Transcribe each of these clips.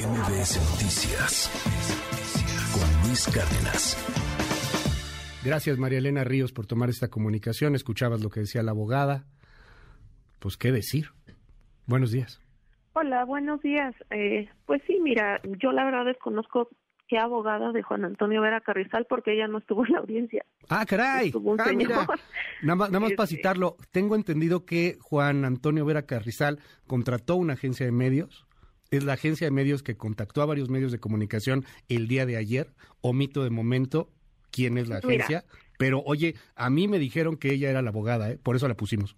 MBS Noticias con Luis Cárdenas. Gracias María Elena Ríos por tomar esta comunicación. Escuchabas lo que decía la abogada. Pues qué decir. Buenos días. Hola, buenos días. Eh, pues sí, mira, yo la verdad desconozco qué abogada de Juan Antonio Vera Carrizal porque ella no estuvo en la audiencia. Ah, caray. Ah, mira. Nada más, nada más para este citarlo, tengo entendido que Juan Antonio Vera Carrizal contrató una agencia de medios es la agencia de medios que contactó a varios medios de comunicación el día de ayer. Omito de momento quién es la agencia, pero oye, a mí me dijeron que ella era la abogada, ¿eh? por eso la pusimos.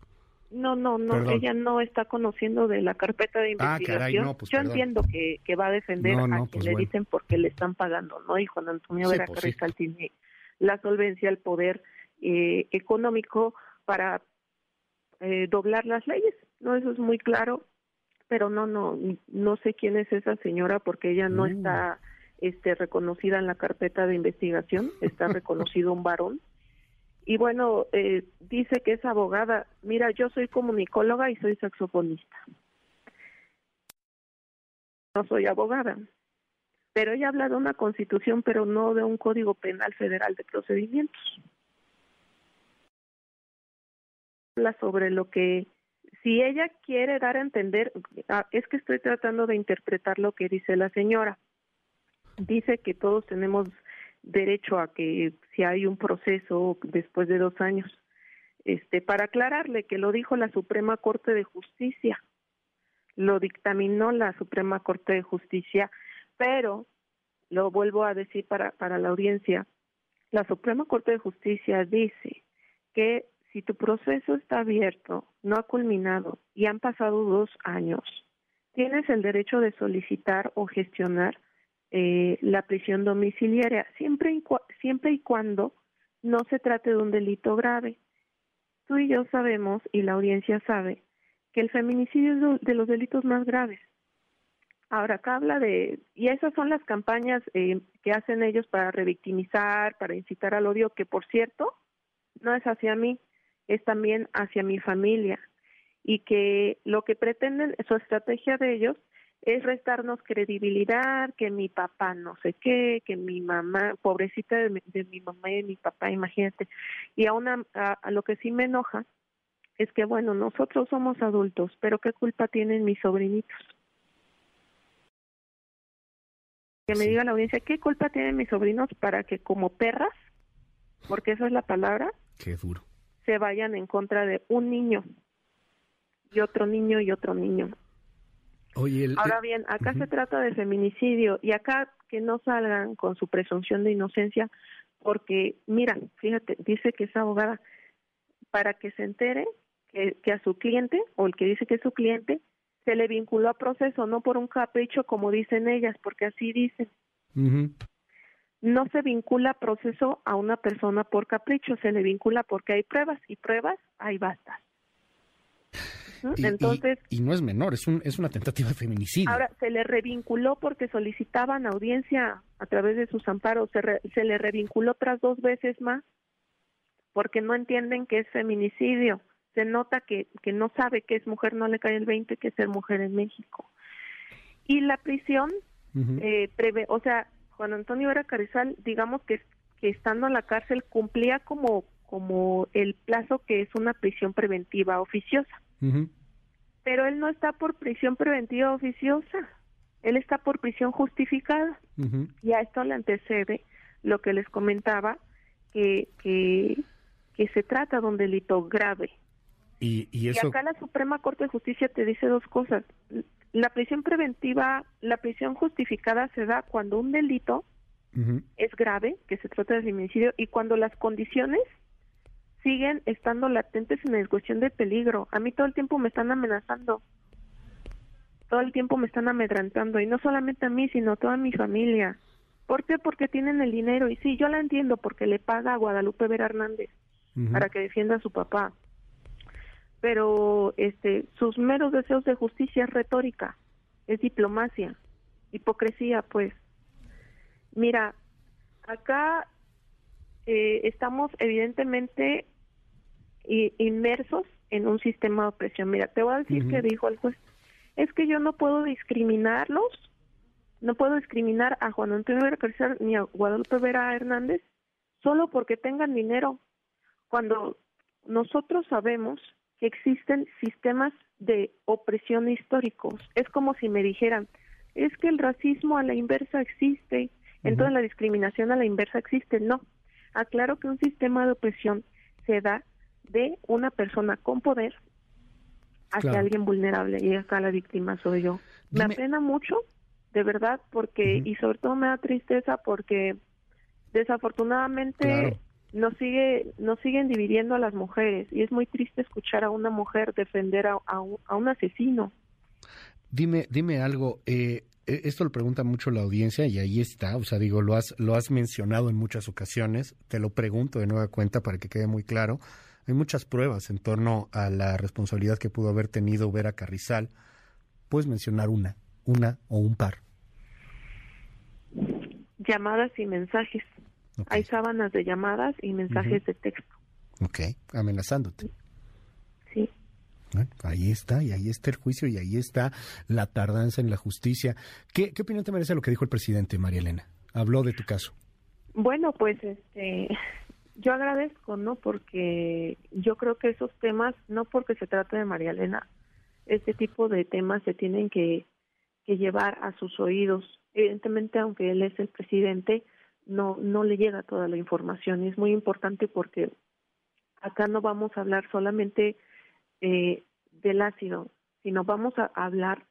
No, no, no, ella no está conociendo de la carpeta de ah, investigación. Pues Yo entiendo que, que, va a defender a quien pues le dicen porque le están pagando, ¿no? Y Juan Antonio Vera pues Carrizal tiene la solvencia, el poder eh, económico para eh, doblar las leyes, ¿no? Eso es muy claro pero no, no, no sé quién es esa señora porque ella no mm. está este, reconocida en la carpeta de investigación, está reconocido un varón. Y bueno, eh, dice que es abogada. Mira, yo soy comunicóloga y soy saxofonista. No soy abogada. Pero ella habla de una constitución, pero no de un código penal federal de procedimientos. Habla sobre lo que si ella quiere dar a entender, ah, es que estoy tratando de interpretar lo que dice la señora. Dice que todos tenemos derecho a que si hay un proceso después de dos años, este, para aclararle que lo dijo la Suprema Corte de Justicia, lo dictaminó la Suprema Corte de Justicia, pero lo vuelvo a decir para, para la audiencia, la Suprema Corte de Justicia dice que si tu proceso está abierto, no ha culminado y han pasado dos años, tienes el derecho de solicitar o gestionar eh, la prisión domiciliaria, siempre y, siempre y cuando no se trate de un delito grave. Tú y yo sabemos, y la audiencia sabe, que el feminicidio es de los delitos más graves. Ahora, acá habla de, y esas son las campañas eh, que hacen ellos para revictimizar, para incitar al odio, que por cierto, no es hacia mí, es también hacia mi familia y que lo que pretenden, su estrategia de ellos es restarnos credibilidad, que mi papá no sé qué, que mi mamá, pobrecita de mi, mamá y de mi papá, imagínate. Y a, una, a, lo que sí me enoja es que, bueno, nosotros somos adultos, pero ¿qué culpa tienen mis sobrinitos? Que me diga la audiencia, ¿qué culpa tienen mis sobrinos para que como perras, porque esa es la palabra, Qué duro se vayan en contra de un niño y otro niño y otro niño. Ahora bien, acá se trata de feminicidio y acá que no salgan con su presunción de inocencia porque, mira, fíjate, dice que es abogada para que se entere que, que, a su cliente o el que dice que es su cliente se le vinculó a proceso, no por un capricho como dicen ellas, porque así dicen no se vincula proceso a una persona por capricho, se le vincula porque hay pruebas y pruebas hay bastas. Y, Entonces, y, no es menor, es, un, es una tentativa de feminicidio. Ahora, se le revinculó porque solicitaban audiencia a través de sus amparos, se, se le revinculó otras dos veces más porque no entienden que es feminicidio. Se nota que, que no sabe que es mujer, no le cae el 20 que es ser mujer en México. Y la prisión eh, prevé, o sea, Juan Antonio Vera Carizal, digamos que, que estando en la cárcel cumplía como, como el plazo que es una prisión preventiva oficiosa. Pero él no está por prisión preventiva oficiosa, él está por prisión justificada. Y a esto le antecede lo que les comentaba, que, que, que se trata de un delito grave. Y, y, eso... y acá la Suprema Corte de Justicia te dice dos cosas. La prisión preventiva, la prisión justificada se da cuando un delito es grave, que se trata de feminicidio, y cuando las condiciones siguen estando latentes en cuestión de peligro. A mí todo el tiempo me están amenazando, todo el tiempo me están amedrantando, y no solamente a mí, sino a toda mi familia. ¿Por qué? Porque tienen el dinero, y sí, yo la entiendo, porque le paga a Guadalupe Vera Hernández para que defienda a su papá pero este sus meros deseos de justicia es retórica, es diplomacia, hipocresía, pues. Mira, acá eh, estamos evidentemente inmersos en un sistema de opresión. Mira, te voy a decir que dijo el juez, es que yo no puedo discriminarlos no puedo discriminar a Juan Antonio Vera ni a Guadalupe Vera Hernández solo porque tengan dinero, cuando nosotros sabemos existen sistemas de opresión históricos. Es como si me dijeran, es que el racismo a la inversa existe, entonces la discriminación a la inversa existe. No, aclaro que un sistema de opresión se da de una persona con poder hacia alguien vulnerable y acá la víctima soy yo. Me apena mucho, de verdad, porque y sobre todo me da tristeza porque desafortunadamente nos sigue nos siguen dividiendo a las mujeres y es muy triste escuchar a una mujer defender a, a, un, asesino. Dime dime algo. Eh, e, esto lo pregunta mucho la audiencia y ahí está, o sea, digo, lo has, lo has mencionado en muchas ocasiones, te lo pregunto de nueva cuenta para que quede muy claro. Hay muchas pruebas en torno a la responsabilidad que pudo haber tenido Vera Carrizal. ¿Puedes mencionar una, una o un par? Llamadas y mensajes. Hay sábanas de llamadas y mensajes de texto. Ok, amenazándote. Sí ahí está, y ahí está el juicio, y ahí está la tardanza en la justicia. ¿Qué, qué opinión te merece lo que dijo el presidente, María Elena? Habló de tu caso. Bueno, pues este, yo agradezco, ¿no? Porque yo creo que esos temas, no porque se trate de María Elena, este tipo de temas se tienen que, que llevar a sus oídos. Evidentemente, aunque él es el presidente, no, no le llega toda la información. Y es muy importante porque acá no vamos a hablar solamente eh, del ácido, sino vamos a hablar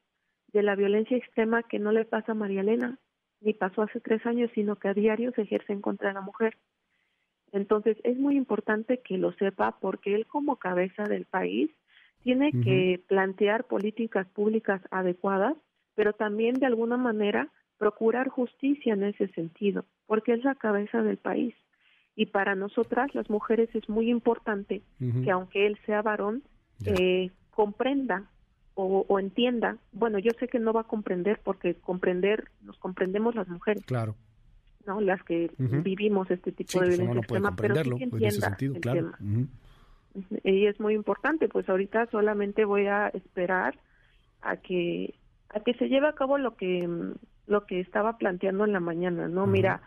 de la violencia extrema que no le pasa a María Elena, ni pasó hace tres años, sino que a diario se ejerce en contra de la mujer. Entonces es muy importante que lo sepa porque él como cabeza del país tiene que plantear políticas públicas adecuadas, pero también de alguna manera procurar justicia en ese sentido, porque es la cabeza del país. Y para nosotras, las mujeres, es muy importante que aunque él sea varón, eh, comprenda o, entienda, bueno, yo sé que no va a comprender porque comprender, nos comprendemos las mujeres. Claro. ¿no? Las que vivimos este tipo de violencia pero sí que entienda el tema. Y es muy importante, pues ahorita solamente voy a esperar a que a que se lleve a cabo lo que lo que estaba planteando en la mañana, ¿no? Mira,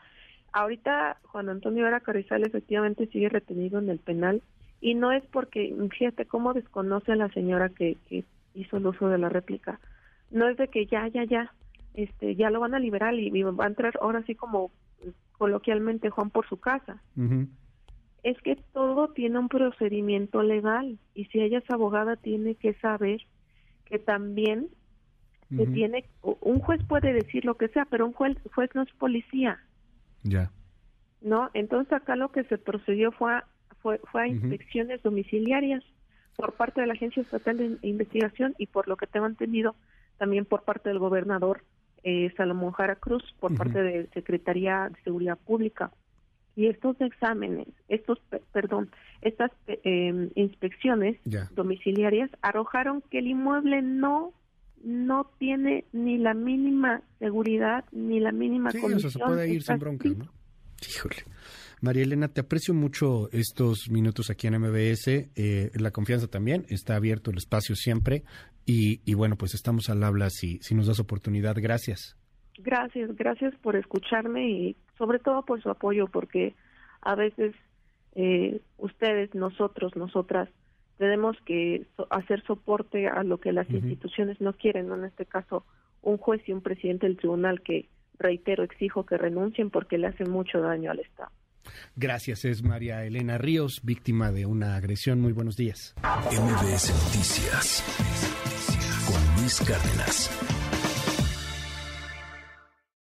ahorita Juan Antonio Vera Carrizal efectivamente sigue retenido en el penal y no es porque, fíjate cómo desconoce la señora que, hizo el uso de la réplica, no es de que ya, ya, ya, este, ya lo van a liberar y, va a entrar ahora sí como coloquialmente Juan por su casa. Es que todo tiene un procedimiento legal y si ella es abogada tiene que saber que también que tiene un juez puede decir lo que sea, pero un juez, juez no es policía. Ya. ¿No? Entonces acá lo que se procedió fue a fue, a inspecciones domiciliarias por parte de la Agencia Estatal de Investigación y por lo que tengo entendido también por parte del gobernador eh, Salomón Jara Cruz, por parte de Secretaría de Seguridad Pública. Y estos exámenes, estos, perdón, estas em, inspecciones domiciliarias arrojaron que el inmueble no no tiene ni la mínima seguridad ni la mínima sí, se puede ir sin bronca, ¿no? Híjole. María Elena, te aprecio mucho estos minutos aquí en MBS, eh, la confianza también, está abierto el espacio siempre y, bueno, pues estamos al habla si, si nos das oportunidad. Gracias. Gracias, gracias por escucharme y sobre todo por su apoyo, porque a veces eh, ustedes, nosotros, nosotras, tenemos que hacer soporte a lo que las instituciones no quieren, en este caso un juez y un presidente del tribunal que, reitero, exijo que renuncien porque le hacen mucho daño al Estado. Gracias, es María Elena Ríos, víctima de una agresión. Muy buenos días. MBS Noticias con Luis Cárdenas.